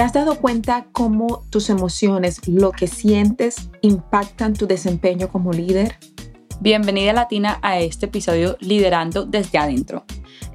¿Te has dado cuenta cómo tus emociones, lo que sientes, impactan tu desempeño como líder? Bienvenida Latina a este episodio Liderando desde adentro.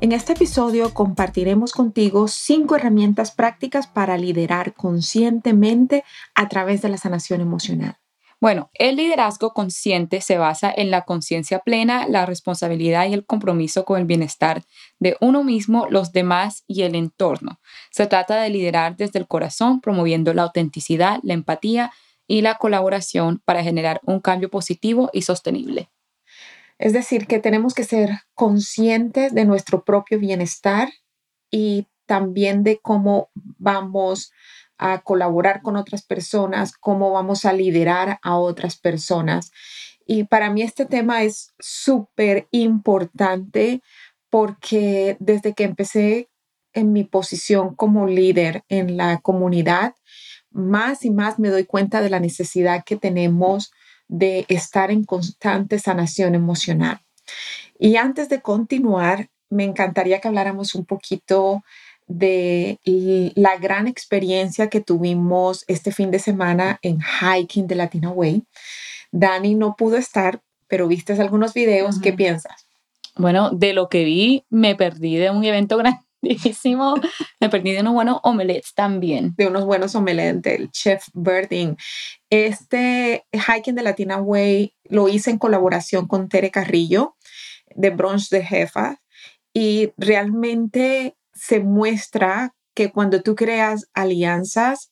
En este episodio compartiremos contigo cinco herramientas prácticas para liderar conscientemente a través de la sanación emocional. Bueno, el liderazgo consciente se basa en la conciencia plena, la responsabilidad y el compromiso con el bienestar de uno mismo, los demás y el entorno. Se trata de liderar desde el corazón, promoviendo la autenticidad, la empatía y la colaboración para generar un cambio positivo y sostenible. Es decir, que tenemos que ser conscientes de nuestro propio bienestar y también de cómo vamos a colaborar con otras personas, cómo vamos a liderar a otras personas. Y para mí este tema es súper importante porque desde que empecé en mi posición como líder en la comunidad, más y más me doy cuenta de la necesidad que tenemos de estar en constante sanación emocional. Y antes de continuar, me encantaría que habláramos un poquito de la gran experiencia que tuvimos este fin de semana en hiking de Latina Way. Dani no pudo estar, pero viste algunos videos. ¿Qué piensas? Bueno, de lo que vi, me perdí de un evento grandísimo. me perdí de unos buenos omelets también. De unos buenos omelets del chef Birding. Este hiking de Latina Way lo hice en colaboración con Tere Carrillo de Brunch de Jefa y realmente se muestra que cuando tú creas alianzas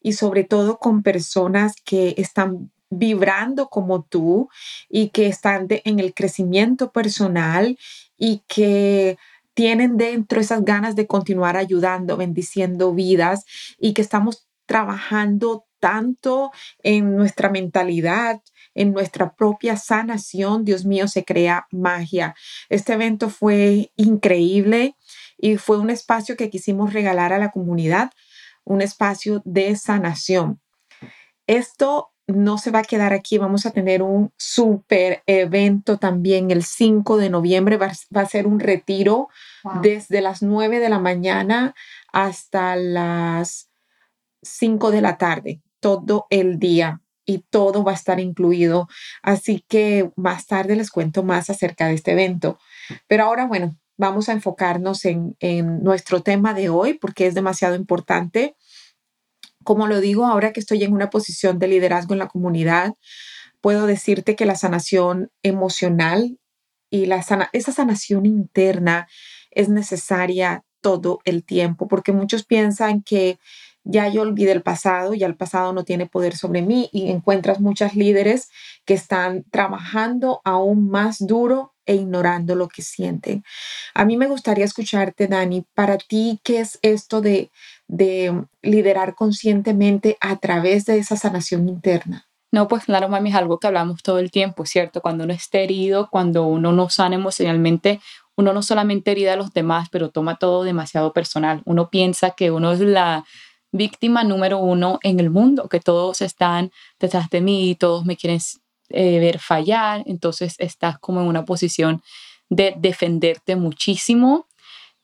y sobre todo con personas que están vibrando como tú y que están en el crecimiento personal y que tienen dentro esas ganas de continuar ayudando, bendiciendo vidas y que estamos trabajando tanto en nuestra mentalidad, en nuestra propia sanación, Dios mío, se crea magia. Este evento fue increíble y fue un espacio que quisimos regalar a la comunidad, un espacio de sanación. Esto no se va a quedar aquí, vamos a tener un super evento también el 5 de noviembre, va, a ser un retiro desde las 9 de la mañana hasta las 5 de la tarde, todo el día y todo va a estar incluido. Así que más tarde les cuento más acerca de este evento. Pero ahora, bueno, vamos a enfocarnos en, nuestro tema de hoy porque es demasiado importante. Como lo digo, ahora que estoy en una posición de liderazgo en la comunidad, puedo decirte que la sanación emocional y esa sanación interna es necesaria todo el tiempo, porque muchos piensan que ya yo olvidé el pasado, ya el pasado no tiene poder sobre mí y encuentras muchas líderes que están trabajando aún más duro e ignorando lo que sienten. A mí me gustaría escucharte, Dani, para ti, ¿qué es esto de, de liderar conscientemente a través de esa sanación interna? No, pues claro, mami, es algo que hablamos todo el tiempo, ¿cierto? Cuando uno está herido, cuando uno no sana emocionalmente, uno no solamente herida a los demás, pero toma todo demasiado personal. Uno piensa que uno es la víctima número uno en el mundo, que todos están detrás de mí, todos me quieren eh, ver fallar, entonces estás como en una posición de defenderte muchísimo,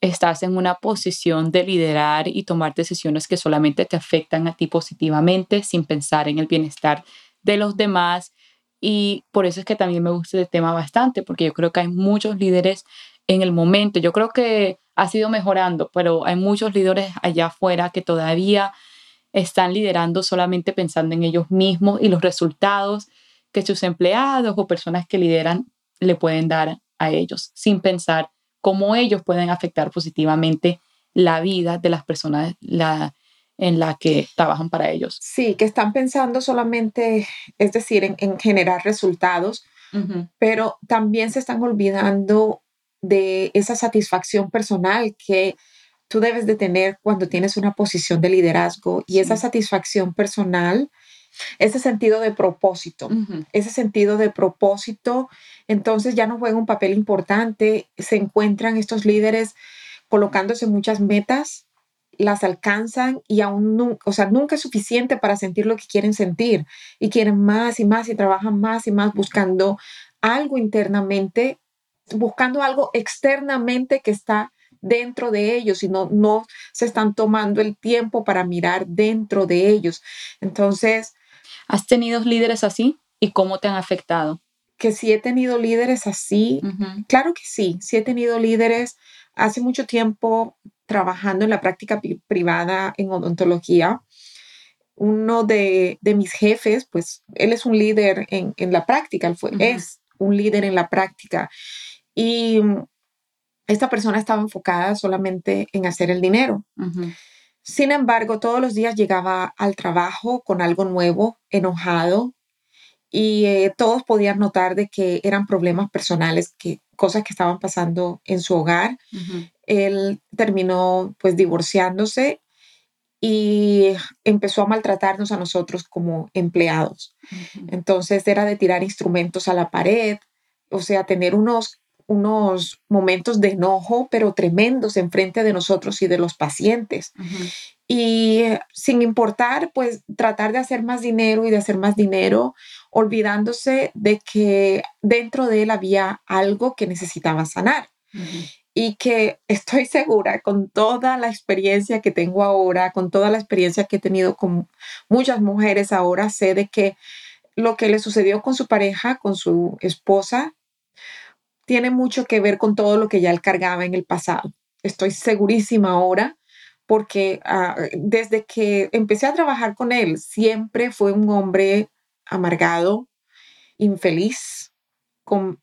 estás en una posición de liderar y tomar decisiones que solamente te afectan a ti positivamente sin pensar en el bienestar de los demás. Y por eso es que también me gusta este tema bastante, porque yo creo que hay muchos líderes en el momento. Yo creo que ha sido mejorando, pero hay muchos líderes allá afuera que todavía están liderando solamente pensando en ellos mismos y los resultados que sus empleados o personas que lideran le pueden dar a ellos, sin pensar cómo ellos pueden afectar positivamente la vida de las personas en la que trabajan para ellos. Sí, que están pensando solamente, es decir, en, generar resultados, pero también se están olvidando de esa satisfacción personal que tú debes de tener cuando tienes una posición de liderazgo y esa satisfacción personal, ese sentido de propósito, ese sentido de propósito, entonces ya no juega un papel importante, se encuentran estos líderes colocándose muchas metas, las alcanzan y aún nunca, o sea, nunca es suficiente para sentir lo que quieren sentir y quieren más y más y trabajan más y más buscando algo internamente, buscando algo externamente que está dentro de ellos y no, no se están tomando el tiempo para mirar dentro de ellos. Entonces... ¿Has tenido líderes así y cómo te han afectado? Que si he tenido líderes así, claro que sí, sí he tenido líderes hace mucho tiempo trabajando en la práctica privada en odontología. Uno de, mis jefes, pues él es un líder en, la práctica, él fue, es un líder en la práctica. Y esta persona estaba enfocada solamente en hacer el dinero. Sin embargo, todos los días llegaba al trabajo con algo nuevo, enojado, y eh, todos podían notar de que eran problemas personales, que cosas que estaban pasando en su hogar. Él terminó pues divorciándose y empezó a maltratarnos a nosotros como empleados. Entonces era de tirar instrumentos a la pared, o sea, tener unos unos momentos de enojo, pero tremendos en frente de nosotros y de los pacientes. Y eh, sin importar, pues tratar de hacer más dinero y de hacer más dinero, olvidándose de que dentro de él había algo que necesitaba sanar. Y que estoy segura, con toda la experiencia que tengo ahora, con toda la experiencia que he tenido con muchas mujeres ahora, sé de que lo que le sucedió con su pareja, con su esposa, tiene mucho que ver con todo lo que ya él cargaba en el pasado. Estoy segurísima ahora porque ah, desde que empecé a trabajar con él, siempre fue un hombre amargado, infeliz, con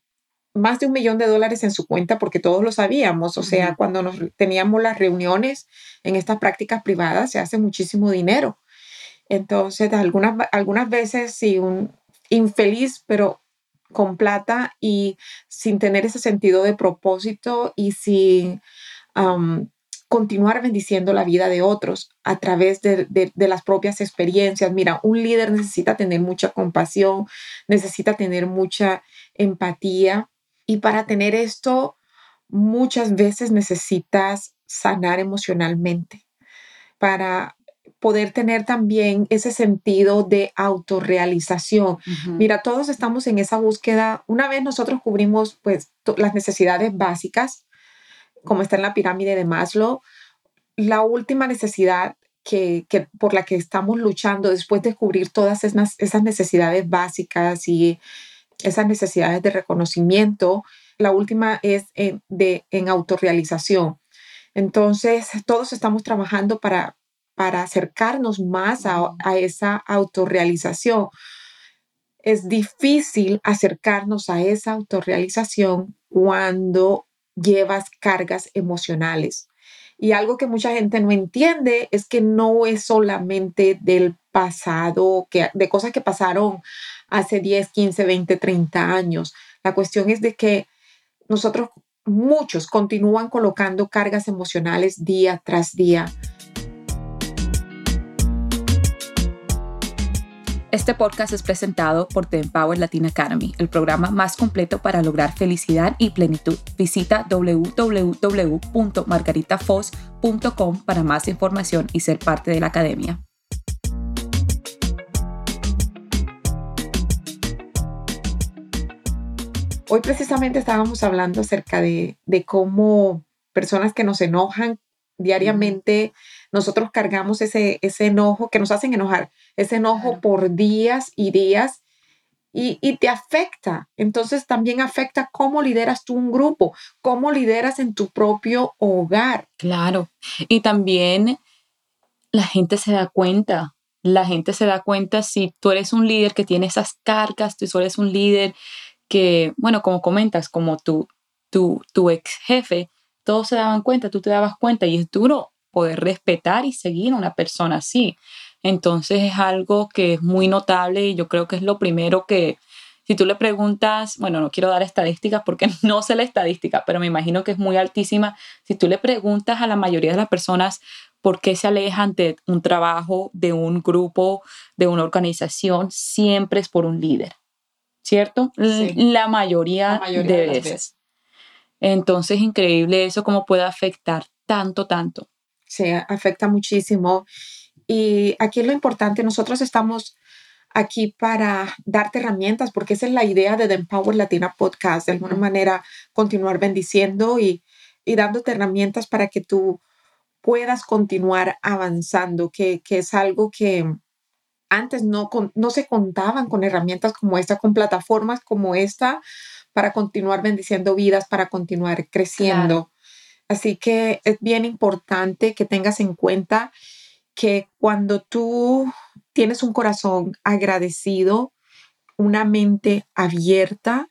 más de un millón de dólares en su cuenta, porque todos lo sabíamos. O sea, cuando nos teníamos las reuniones en estas prácticas privadas, se hace muchísimo dinero. Entonces, algunas, algunas veces sí, un infeliz, pero con plata y sin tener ese sentido de propósito y sin continuar bendiciendo la vida de otros a través de, las propias experiencias. Mira, un líder necesita tener mucha compasión, necesita tener mucha empatía y para tener esto muchas veces necesitas sanar emocionalmente para poder tener también ese sentido de autorrealización. Mira, todos estamos en esa búsqueda. Una vez nosotros cubrimos pues las necesidades básicas, como está en la pirámide de Maslow, la última necesidad que, por la que estamos luchando después de cubrir todas esas, esas necesidades básicas y esas necesidades de reconocimiento, la última es en, de, en autorrealización. Entonces, todos estamos trabajando para, para acercarnos más a, esa autorrealización. Es difícil acercarnos a esa autorrealización cuando llevas cargas emocionales. Y algo que mucha gente no entiende es que no es solamente del pasado, que, de cosas que pasaron hace 10, 15, 20, 30 años. La cuestión es de que nosotros, muchos, continúan colocando cargas emocionales día tras día. Este podcast es presentado por The Empower Latin Academy, el programa más completo para lograr felicidad y plenitud. Visita www.margaritafoz.com para más información y ser parte de la academia. Hoy precisamente estábamos hablando acerca de, de cómo personas que nos enojan diariamente, nosotros cargamos ese, ese enojo que nos hacen enojar ese enojo por días y días y, te afecta. Entonces también afecta cómo lideras tú un grupo, cómo lideras en tu propio hogar. Claro. Y también la gente se da cuenta. La gente se da cuenta si tú eres un líder que tiene esas cargas, tú eres un líder que, bueno, como comentas, como tu, tu, tu ex jefe, todos se daban cuenta, tú te dabas cuenta y es duro poder respetar y seguir a una persona así. Entonces es algo que es muy notable y yo creo que es lo primero que, Si tú le preguntas, bueno, no quiero dar estadísticas porque no sé la estadística, pero me imagino que es muy altísima. Si tú le preguntas a la mayoría de las personas por qué se alejan de un trabajo, de un grupo, de una organización, siempre es por un líder, ¿cierto? La, mayoría de, veces. veces. Entonces, increíble eso, cómo puede afectar tanto, tanto. Sí, afecta muchísimo. Y aquí es lo importante, nosotros estamos aquí para darte herramientas, porque esa es la idea de The Empower Latina Podcast, de alguna manera continuar bendiciendo y, y dándote herramientas para que tú puedas continuar avanzando, que, que es algo que antes no, no se contaban con herramientas como esta, con plataformas como esta, para continuar bendiciendo vidas, para continuar creciendo. Así que es bien importante que tengas en cuenta que cuando tú tienes un corazón agradecido, una mente abierta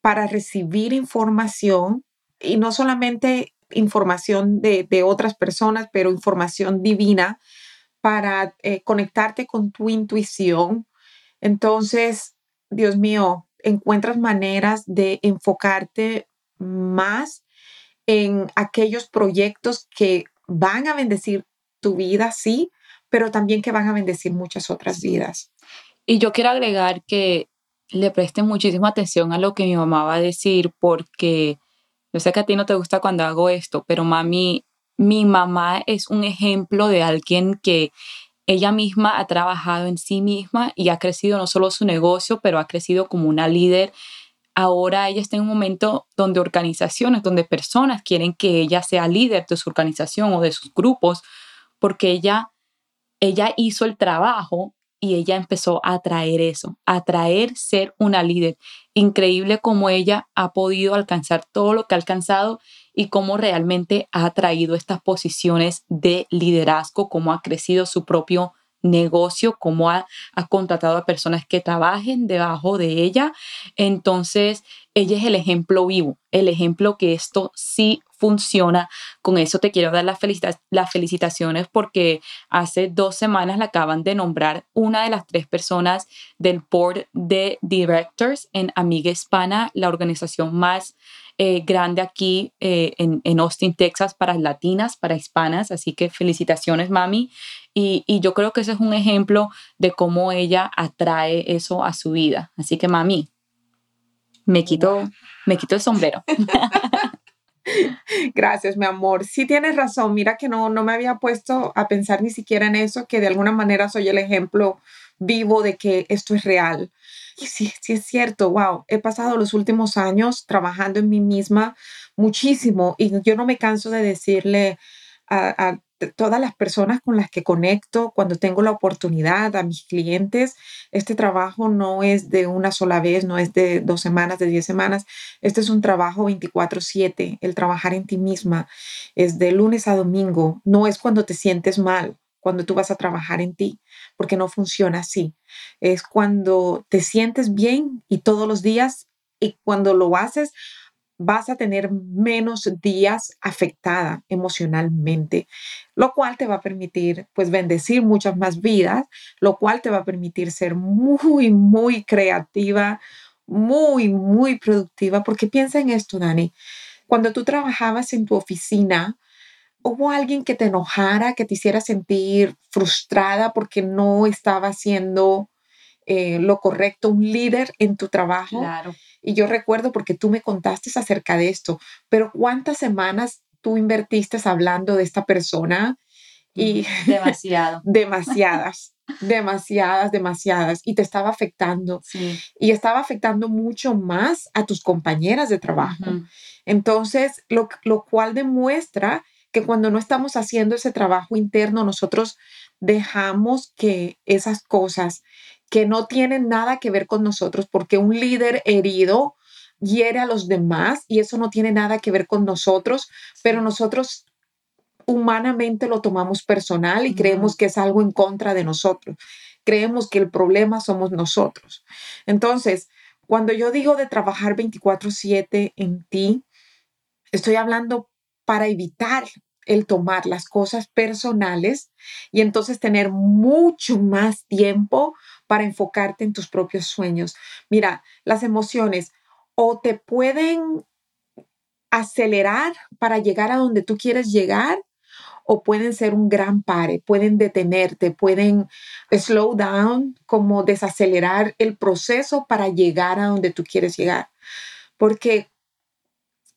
para recibir información y no solamente información de, otras personas, pero información divina para eh, conectarte con tu intuición. Entonces, Dios mío, encuentras maneras de enfocarte más en aquellos proyectos que van a bendecir tu vida, sí, pero también que van a bendecir muchas otras vidas. Y yo quiero agregar que le presten muchísima atención a lo que mi mamá va a decir, porque yo sé que a ti no te gusta cuando hago esto, pero mami, mi mamá es un ejemplo de alguien que ella misma ha trabajado en sí misma y ha crecido no solo su negocio, pero ha crecido como una líder. Ahora ella está en un momento donde organizaciones, donde personas quieren que ella sea líder de su organización o de sus grupos, porque ella ella hizo el trabajo y ella empezó a traer eso, a traer ser una líder. Increíble cómo ella ha podido alcanzar todo lo que ha alcanzado y cómo realmente ha traído estas posiciones de liderazgo, cómo ha crecido su propio negocio, cómo ha, ha, contratado a personas que trabajen debajo de ella. Entonces, ella es el ejemplo vivo, el ejemplo que esto sí funciona. Con eso te quiero dar las, las felicitaciones porque hace dos semanas la acaban de nombrar una de las tres personas del board de directors en Amiga Hispana, la organización más eh, grande aquí eh, en, en, Austin, Texas, para latinas, para hispanas. Así que felicitaciones, mami. Y, y, yo creo que ese es un ejemplo de cómo ella atrae eso a su vida. Así que, mami, me quito, me quito el sombrero. Gracias, mi amor. Sí tienes razón. Mira que no, no me había puesto a pensar ni siquiera en eso, que de alguna manera soy el ejemplo vivo de que esto es real. Y sí, sí es cierto. Wow, he pasado los últimos años trabajando en mí misma muchísimo y yo no me canso de decirle a, a todas las personas con las que conecto cuando tengo la oportunidad, a mis clientes, este trabajo no es de una sola vez, no es de dos semanas, de diez semanas, este es un trabajo 24/7, el trabajar en ti misma es de lunes a domingo, no es cuando te sientes mal, cuando tú vas a trabajar en ti, porque no funciona así, es cuando te sientes bien y todos los días y cuando lo haces vas a tener menos días afectada emocionalmente, lo cual te va a permitir pues bendecir muchas más vidas, lo cual te va a permitir ser muy, muy creativa, muy, muy productiva, porque piensa en esto, Dani, cuando tú trabajabas en tu oficina, ¿Hubo alguien que te enojara, que te hiciera sentir frustrada porque no estaba haciendo eh, lo correcto, un líder en tu trabajo? Claro. Y yo recuerdo porque tú me contaste acerca de esto, pero ¿cuántas semanas tú invertiste hablando de esta persona? Y demasiado. demasiadas, demasiadas, demasiadas. Y te estaba afectando. Y estaba afectando mucho más a tus compañeras de trabajo. Entonces, lo, lo cual demuestra que cuando no estamos haciendo ese trabajo interno, nosotros dejamos que esas cosas que no tienen nada que ver con nosotros, porque un líder herido hiere a los demás y eso no tiene nada que ver con nosotros, pero nosotros humanamente lo tomamos personal y creemos que es algo en contra de nosotros. Creemos que el problema somos nosotros. Entonces, cuando yo digo de trabajar 24/7 en ti, estoy hablando para evitar el tomar las cosas personales y entonces tener mucho más tiempo para enfocarte en tus propios sueños. Mira, las emociones o te pueden acelerar para llegar a donde tú quieres llegar o pueden ser un gran pare, pueden detenerte, pueden slow down, como desacelerar el proceso para llegar a donde tú quieres llegar. Porque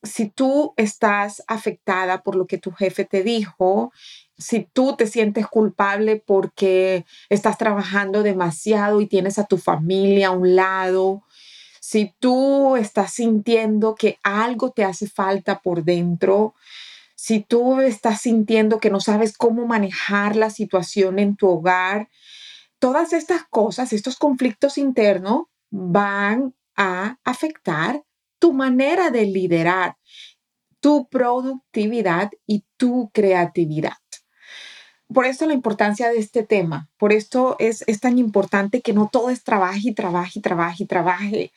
si tú estás afectada por lo que tu jefe te dijo, si tú te sientes culpable porque estás trabajando demasiado y tienes a tu familia a un lado, si tú estás sintiendo que algo te hace falta por dentro, si tú estás sintiendo que no sabes cómo manejar la situación en tu hogar, todas estas cosas, estos conflictos internos van a afectar tu manera de liderar, tu productividad y tu creatividad. Por esto la importancia de este tema, por esto es, es tan importante que no todo es trabaje y trabaje y trabaje y trabaje.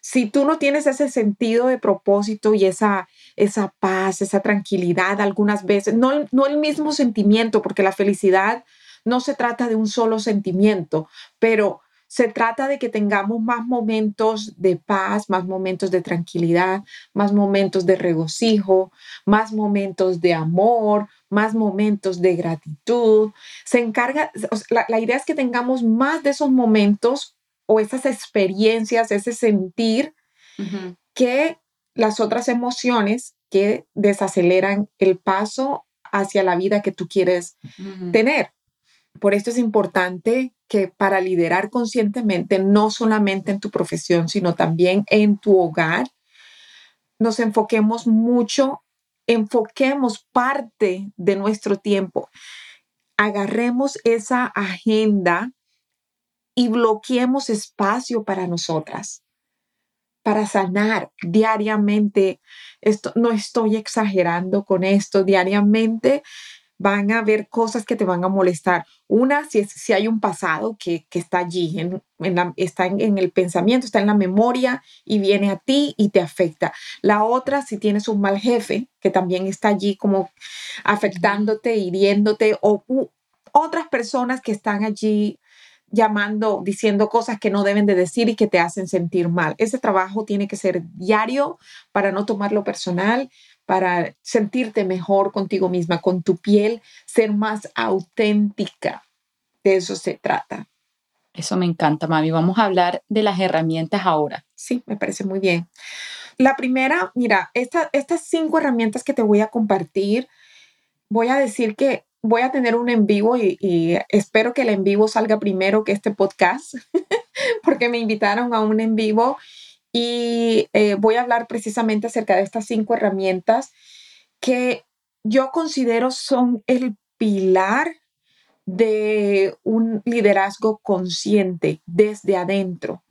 Si tú no tienes ese sentido de propósito y esa, esa paz, esa tranquilidad algunas veces, no, no el mismo sentimiento, porque la felicidad no se trata de un solo sentimiento, pero se trata de que tengamos más momentos de paz, más momentos de tranquilidad, más momentos de regocijo, más momentos de amor, más momentos de gratitud. Se encarga, la, idea es que tengamos más de esos momentos o esas experiencias, ese sentir que las otras emociones que desaceleran el paso hacia la vida que tú quieres tener. Por esto es importante que para liderar conscientemente, no solamente en tu profesión, sino también en tu hogar, nos enfoquemos mucho, enfoquemos parte de nuestro tiempo, agarremos esa agenda y bloqueemos espacio para nosotras, para sanar diariamente. Esto no estoy exagerando con esto, diariamente van a haber cosas que te van a molestar. Una, si, si hay un pasado que, está allí, en, está en, el pensamiento, está en la memoria y viene a ti y te afecta. La otra, si tienes un mal jefe que también está allí como afectándote, hiriéndote, o otras personas que están allí llamando, diciendo cosas que no deben de decir y que te hacen sentir mal. Ese trabajo tiene que ser diario para no tomarlo personal, para sentirte mejor contigo misma, con tu piel, ser más auténtica. De eso se trata. Eso me encanta, mami. Vamos a hablar de las herramientas ahora. Sí, me parece muy bien. La primera, mira, estas cinco herramientas que te voy a compartir, voy a decir que voy a tener un en vivo y, y espero que el en vivo salga primero que este podcast, porque me invitaron a un en vivo y eh, voy a hablar precisamente acerca de estas cinco herramientas que yo considero son el pilar de un liderazgo consciente desde adentro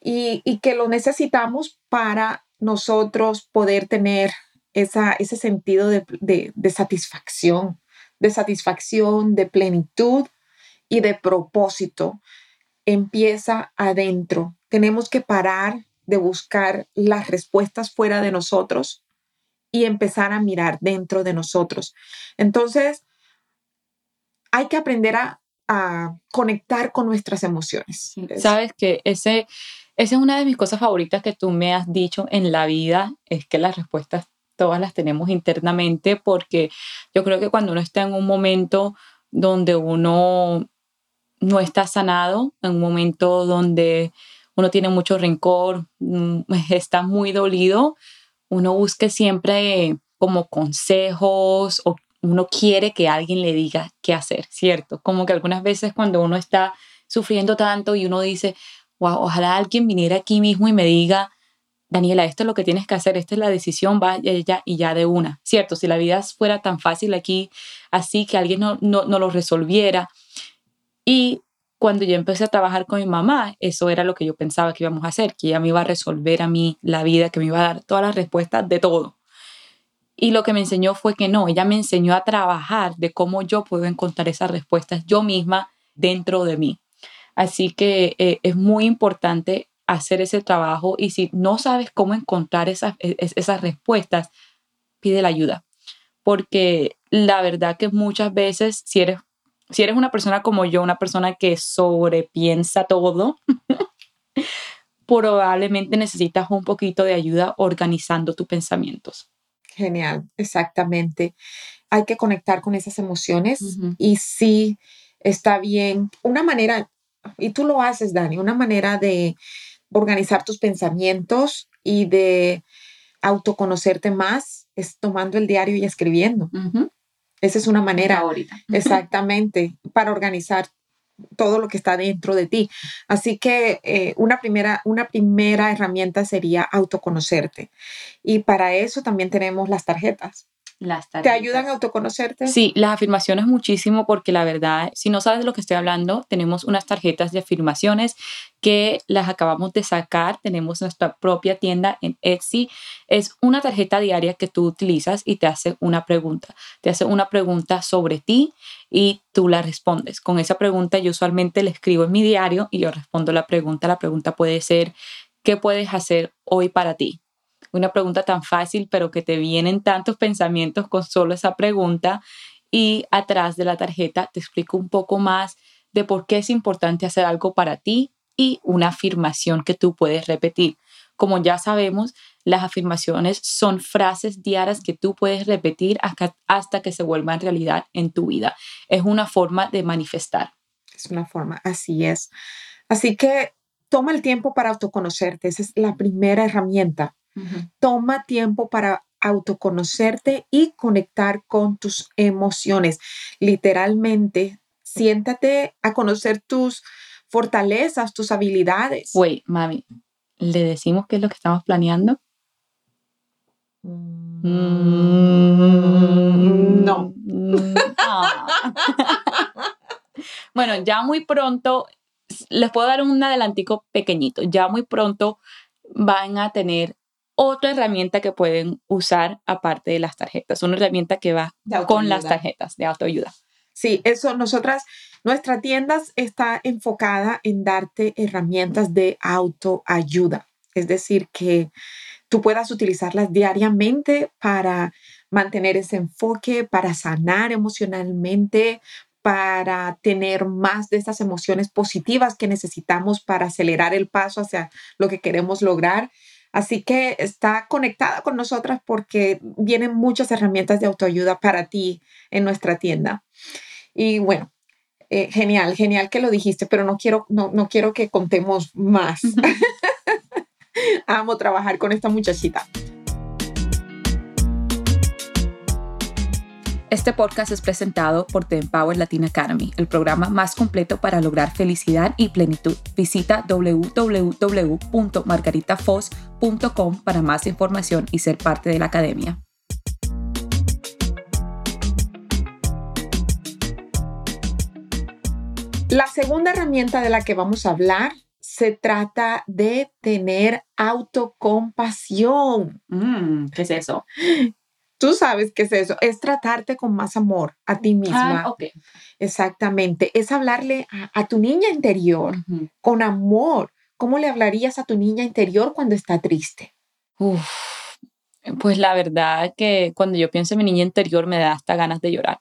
y, que lo necesitamos para nosotros poder tener esa, ese sentido de, de satisfacción, de satisfacción, de plenitud y de propósito. Empieza adentro. Tenemos que parar de buscar las respuestas fuera de nosotros y empezar a mirar dentro de nosotros. Entonces, hay que aprender a, conectar con nuestras emociones. Sabes que ese, esa es una de mis cosas favoritas que tú me has dicho en la vida, es que las respuestas todas las tenemos internamente, porque yo creo que cuando uno está en un momento donde uno no está sanado, en un momento donde uno tiene mucho rencor, mm, está muy dolido, uno busca siempre como consejos o uno quiere que alguien le diga qué hacer, ¿cierto? Como que algunas veces cuando uno está sufriendo tanto y uno dice, wow, ojalá alguien viniera aquí mismo y me diga, Daniela, esto es lo que tienes que hacer, esta es la decisión, vaya ya y ya de una, ¿cierto? Si la vida fuera tan fácil aquí, así que alguien no, no, no lo resolviera. Y cuando yo empecé a trabajar con mi mamá, eso era lo que yo pensaba que íbamos a hacer, que ella me iba a resolver a mí la vida, que me iba a dar todas las respuestas de todo. Y lo que me enseñó fue que no, ella me enseñó a trabajar de cómo yo puedo encontrar esas respuestas yo misma dentro de mí. Así que eh, es muy importante hacer ese trabajo y si no sabes cómo encontrar esas, e, esas respuestas, pide la ayuda. Porque la verdad que muchas veces si eres Si eres una persona como yo, una persona que sobrepiensa todo, probablemente necesitas un poquito de ayuda organizando tus pensamientos. Genial, exactamente. Hay que conectar con esas emociones y sí está bien. Una manera, y tú lo haces, Dani, una manera de organizar tus pensamientos y de autoconocerte más es tomando el diario y escribiendo. Esa es una manera ahorita. Exactamente, para organizar todo lo que está dentro de ti. Así que eh, una, primera, una primera herramienta sería autoconocerte. Y para eso también tenemos las tarjetas. ¿Te ayudan a autoconocerte? Sí, las afirmaciones muchísimo porque la verdad, si no sabes de lo que estoy hablando, tenemos unas tarjetas de afirmaciones que las acabamos de sacar. Tenemos nuestra propia tienda en Etsy. Es una tarjeta diaria que tú utilizas y te hace una pregunta. Te hace una pregunta sobre ti y tú la respondes. Con esa pregunta yo usualmente le escribo en mi diario y yo respondo la pregunta. La pregunta puede ser, ¿qué puedes hacer hoy para ti? Una pregunta tan fácil, pero que te vienen tantos pensamientos con solo esa pregunta. Y atrás de la tarjeta te explico un poco más de por qué es importante hacer algo para ti y una afirmación que tú puedes repetir. Como ya sabemos, las afirmaciones son frases diarias que tú puedes repetir hasta, que se vuelvan realidad en tu vida. Es una forma de manifestar. Es una forma, así es. Así que toma el tiempo para autoconocerte. Esa es la primera herramienta. Toma tiempo para autoconocerte y conectar con tus emociones. Literalmente, siéntate a conocer tus fortalezas, tus habilidades. Wait, mami, ¿le decimos qué es lo que estamos planeando? Mm, no. Bueno, ya muy pronto, les puedo dar un adelantico pequeñito, ya muy pronto van a tener otra herramienta que pueden usar aparte de las tarjetas, una herramienta que va con las tarjetas de autoayuda. Sí, eso nosotras, nuestra tienda está enfocada en darte herramientas de autoayuda, es decir, que tú puedas utilizarlas diariamente para mantener ese enfoque, para sanar emocionalmente, para tener más de esas emociones positivas que necesitamos para acelerar el paso hacia lo que queremos lograr. Así que está conectada con nosotras porque vienen muchas herramientas de autoayuda para ti en nuestra tienda. Y bueno, eh, genial, genial que lo dijiste, pero no quiero, no, no quiero que contemos más. Amo trabajar con esta muchachita. Este podcast es presentado por The Empower Latin Academy, el programa más completo para lograr felicidad y plenitud. Visita www.margaritafoz.com para más información y ser parte de la academia. La segunda herramienta de la que vamos a hablar se trata de tener autocompasión. Mm, ¿Qué es eso? Tú sabes qué es eso, es tratarte con más amor a ti misma. Ah, okay. Exactamente, es hablarle a, tu niña interior con amor. ¿Cómo le hablarías a tu niña interior cuando está triste? Uf, pues la verdad que cuando yo pienso en mi niña interior me da hasta ganas de llorar.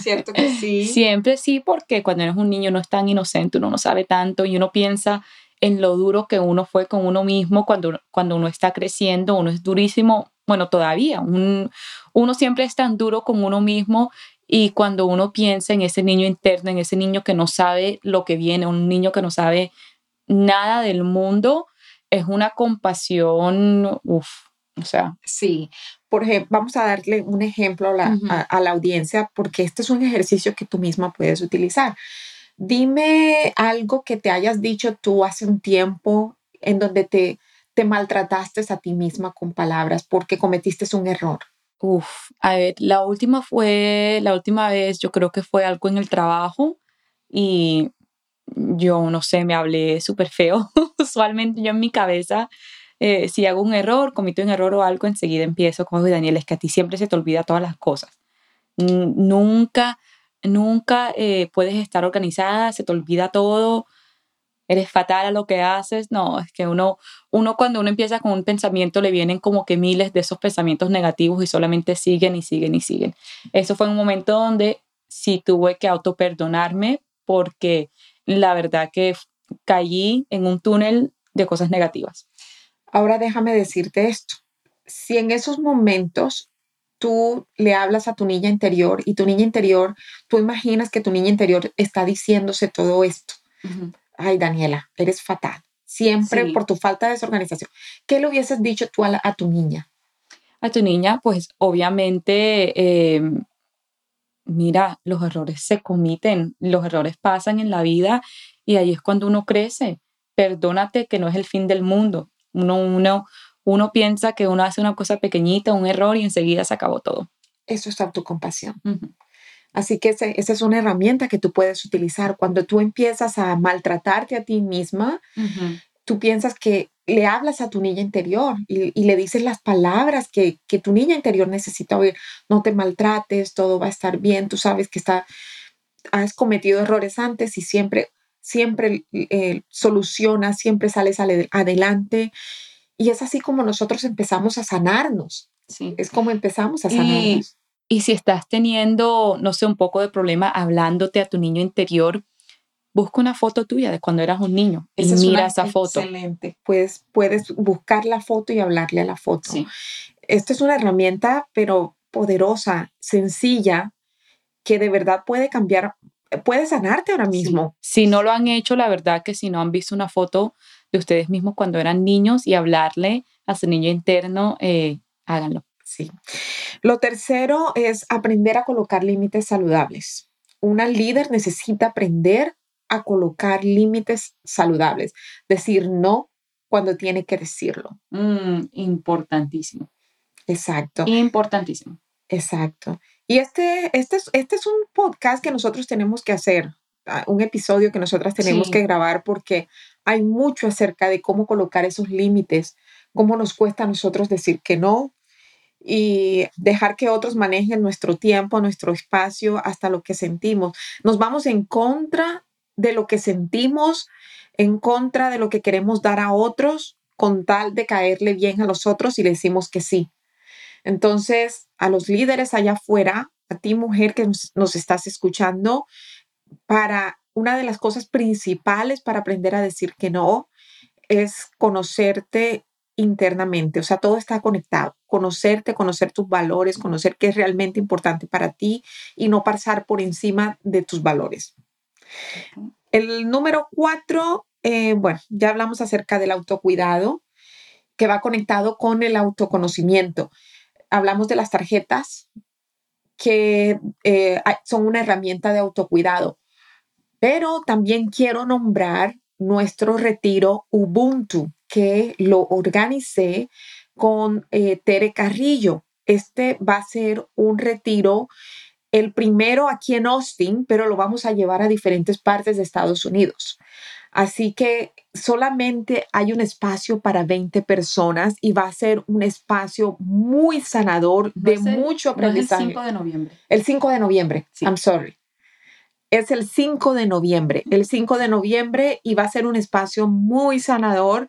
Cierto que sí. Siempre sí, porque cuando eres un niño no es tan inocente, uno no sabe tanto y uno piensa en lo duro que uno fue con uno mismo cuando, cuando uno está creciendo, uno es durísimo bueno, todavía, uno siempre es tan duro con uno mismo y cuando uno piensa en ese niño interno, en ese niño que no sabe lo que viene, un niño que no sabe nada del mundo, es una compasión, uff, o sea. Sí, por ejemplo, vamos a darle un ejemplo a la, a la audiencia porque este es un ejercicio que tú misma puedes utilizar. Dime algo que te hayas dicho tú hace un tiempo en donde te te maltrataste a ti misma con palabras porque cometiste un error? Uf, a ver, la última fue, la última vez yo creo que fue algo en el trabajo y yo no sé, me hablé súper feo. Usualmente yo en mi cabeza, eh, si hago un error, comito un error o algo, enseguida empiezo con, Daniel, es que a ti siempre se te olvida todas las cosas. Nunca, nunca eh, puedes estar organizada, se te olvida todo eres fatal a lo que haces. No, es que uno, uno cuando uno empieza con un pensamiento le vienen como que miles de esos pensamientos negativos y solamente siguen y siguen y siguen. Eso fue un momento donde sí tuve que auto perdonarme porque la verdad que caí en un túnel de cosas negativas. Ahora déjame decirte esto. Si en esos momentos tú le hablas a tu niña interior y tu niña interior, tú imaginas que tu niña interior está diciéndose todo esto. Ay, Daniela, eres fatal. Siempre por tu falta de desorganización. ¿Qué le hubieses dicho tú a, tu niña? A tu niña, pues obviamente, em, mira, los errores se comiten, los errores pasan en la vida y ahí es cuando uno crece. Perdónate que no es el fin del mundo. Uno, uno, uno piensa que uno hace una cosa pequeñita, un error y enseguida se acabó todo. Eso es autocompasión. Así que esa es una herramienta que tú puedes utilizar. Cuando tú empiezas a maltratarte a ti misma, tú piensas que le hablas a tu niña interior y, le dices las palabras que, tu niña interior necesita oír. No te maltrates, todo va a estar bien, tú sabes que está, has cometido errores antes y siempre, siempre eh, solucionas, siempre sales adelante y es así como nosotros empezamos a sanarnos. Sí. Es como empezamos a sanarnos. Y, si estás teniendo, no sé, un poco de problema hablándote a tu niño interior, busca una foto tuya de cuando eras un niño y mira esa foto. Excelente. Pues puedes buscar la foto y hablarle a la foto. Sí. Esta es una herramienta, pero poderosa, sencilla, que de verdad puede cambiar, puede sanarte ahora mismo. Si no lo han hecho, la verdad que si no han visto una foto de ustedes mismos cuando eran niños y hablarle a su niño interno, eh, háganlo. Sí. Lo tercero es aprender a colocar límites saludables. Una líder necesita aprender a colocar límites saludables, decir no cuando tiene que decirlo. Mm, importantísimo. Exacto. Importantísimo. Exacto. Y este, este, es, este es un podcast que nosotros tenemos que hacer, ah, un episodio que nosotras tenemos que grabar porque hay mucho acerca de cómo colocar esos límites, cómo nos cuesta a nosotros decir que no y dejar que otros manejen nuestro tiempo, nuestro espacio, hasta lo que sentimos. Nos vamos en contra de lo que sentimos, en contra de lo que queremos dar a otros, con tal de caerle bien a los otros y le decimos que sí. Entonces, a los líderes allá afuera, a ti mujer que nos, nos estás escuchando, para una de las cosas principales para aprender a decir que no es conocerte internamente, o sea, todo está conectado, conocerte, conocer tus valores, conocer qué es realmente importante para ti y no pasar por encima de tus valores. El número cuatro, eh, bueno, ya hablamos acerca del autocuidado, que va conectado con el autoconocimiento. Hablamos de las tarjetas, que eh, son una herramienta de autocuidado. Pero también quiero nombrar nuestro retiro Ubuntu, que lo organicé con eh, Tere Carrillo. Este va a ser un retiro, el primero aquí en Austin, pero lo vamos a llevar a diferentes partes de Estados Unidos. Así que solamente hay un espacio para 20 personas y va a ser un espacio muy sanador de mucho aprendizaje. el 5 de noviembre. El 5 de noviembre, I'm sorry es el 5 de noviembre. El 5 de noviembre y va a ser un espacio muy sanador.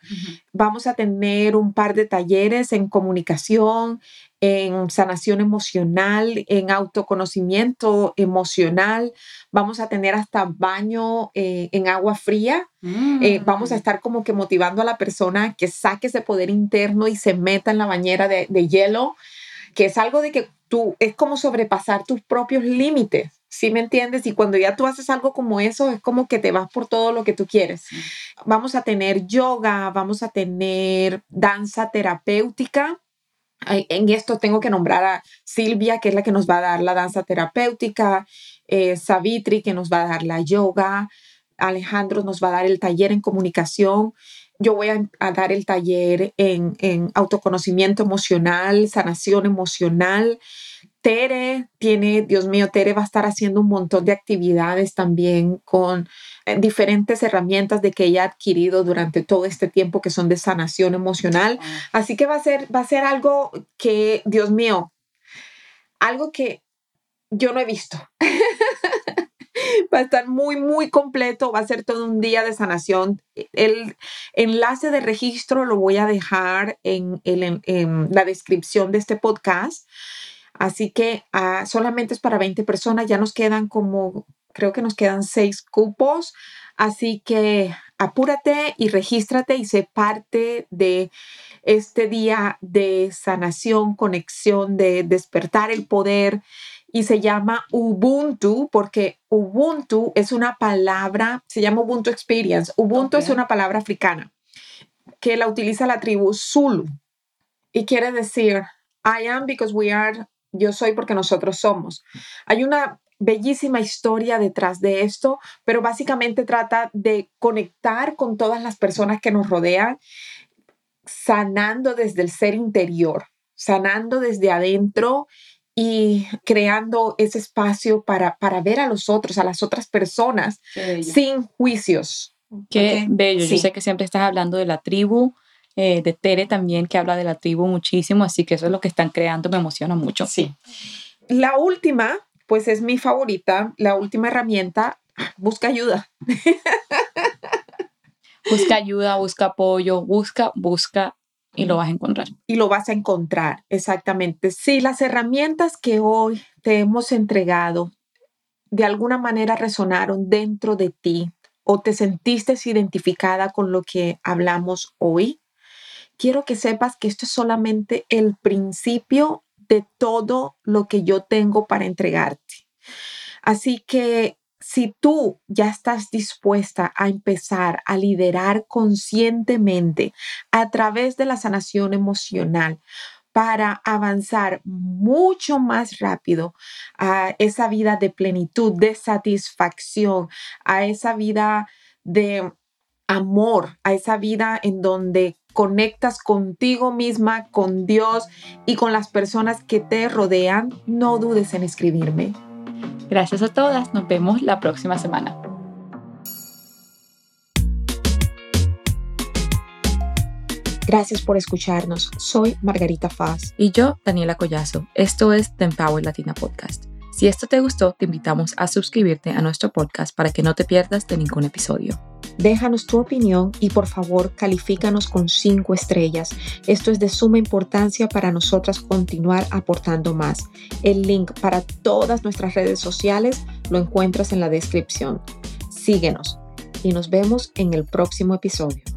Vamos a tener un par de talleres en comunicación, en sanación emocional, en autoconocimiento emocional. Vamos a tener hasta baño eh, en agua fría. Eh, vamos a mm. estar como que motivando a la persona que saque ese poder interno y se meta en la bañera de, de hielo, que es algo de que tú, es como sobrepasar tus propios límites ¿Sí me entiendes? Y cuando ya tú haces algo como eso, es como que te vas por todo lo que tú quieres. Vamos a tener yoga, vamos a tener danza terapéutica. En esto tengo que nombrar a Silvia, que es la que nos va a dar la danza terapéutica, eh, Savitri, que nos va a dar la yoga, Alejandro nos va a dar el taller en comunicación, yo voy a, a dar el taller en, en, autoconocimiento emocional, sanación emocional, Tere tiene, Dios mío, Tere va a estar haciendo un montón de actividades también con eh, diferentes herramientas de que ella ha adquirido durante todo este tiempo que son de sanación emocional. Así que va a ser, va a ser algo que, Dios mío, algo que yo no he visto. va a estar muy, muy completo, va a ser todo un día de sanación. El enlace de registro lo voy a dejar en, en la descripción de este podcast Así que ah, solamente es para 20 personas, ya nos quedan como, creo que nos quedan seis cupos. Así que apúrate y regístrate y sé parte de este día de sanación, conexión, de despertar el poder. Y se llama Ubuntu porque Ubuntu es una palabra, se llama Ubuntu Experience. Ubuntu es una palabra africana que la utiliza la tribu Zulu y quiere decir I am because we are, yo soy porque nosotros somos. Hay una bellísima historia detrás de esto, pero básicamente trata de conectar con todas las personas que nos rodean, sanando desde el ser interior, sanando desde adentro y creando ese espacio para, para ver a los otros, a las otras personas, sin juicios. Qué bello. Yo sé que siempre estás hablando de la tribu, eh, de Tere también, que habla de la tribu muchísimo, así que eso es lo que están creando, me emociona mucho. Sí. La última pues es mi favorita, la última herramienta, busca ayuda. busca ayuda, busca apoyo, busca, busca y lo vas a encontrar. Y lo vas a encontrar, exactamente. Si las herramientas que hoy te hemos entregado de alguna manera resonaron dentro de ti o te sentiste identificada con lo que hablamos hoy, quiero que sepas que esto es solamente el principio de todo lo que yo tengo para entregarte. Así que si tú ya estás dispuesta a empezar a liderar conscientemente a través de la sanación emocional, para avanzar mucho más rápido a esa vida de plenitud, de satisfacción, a esa vida de amor, a esa vida en donde conectas contigo misma, con Dios y con las personas que te rodean, no dudes en escribirme. Gracias a todas, nos vemos la próxima semana. Gracias por escucharnos. Soy Margarita Faz. Y yo, Daniela Collazo. Esto es The Empower Latina Podcast. Si esto te gustó, te invitamos a suscribirte a nuestro podcast para que no te pierdas de ningún episodio. Déjanos tu opinión y por favor califícanos con cinco estrellas. Esto es de suma importancia para nosotras continuar aportando más. El link para todas nuestras redes sociales lo encuentras en la descripción. Síguenos y nos vemos en el próximo episodio.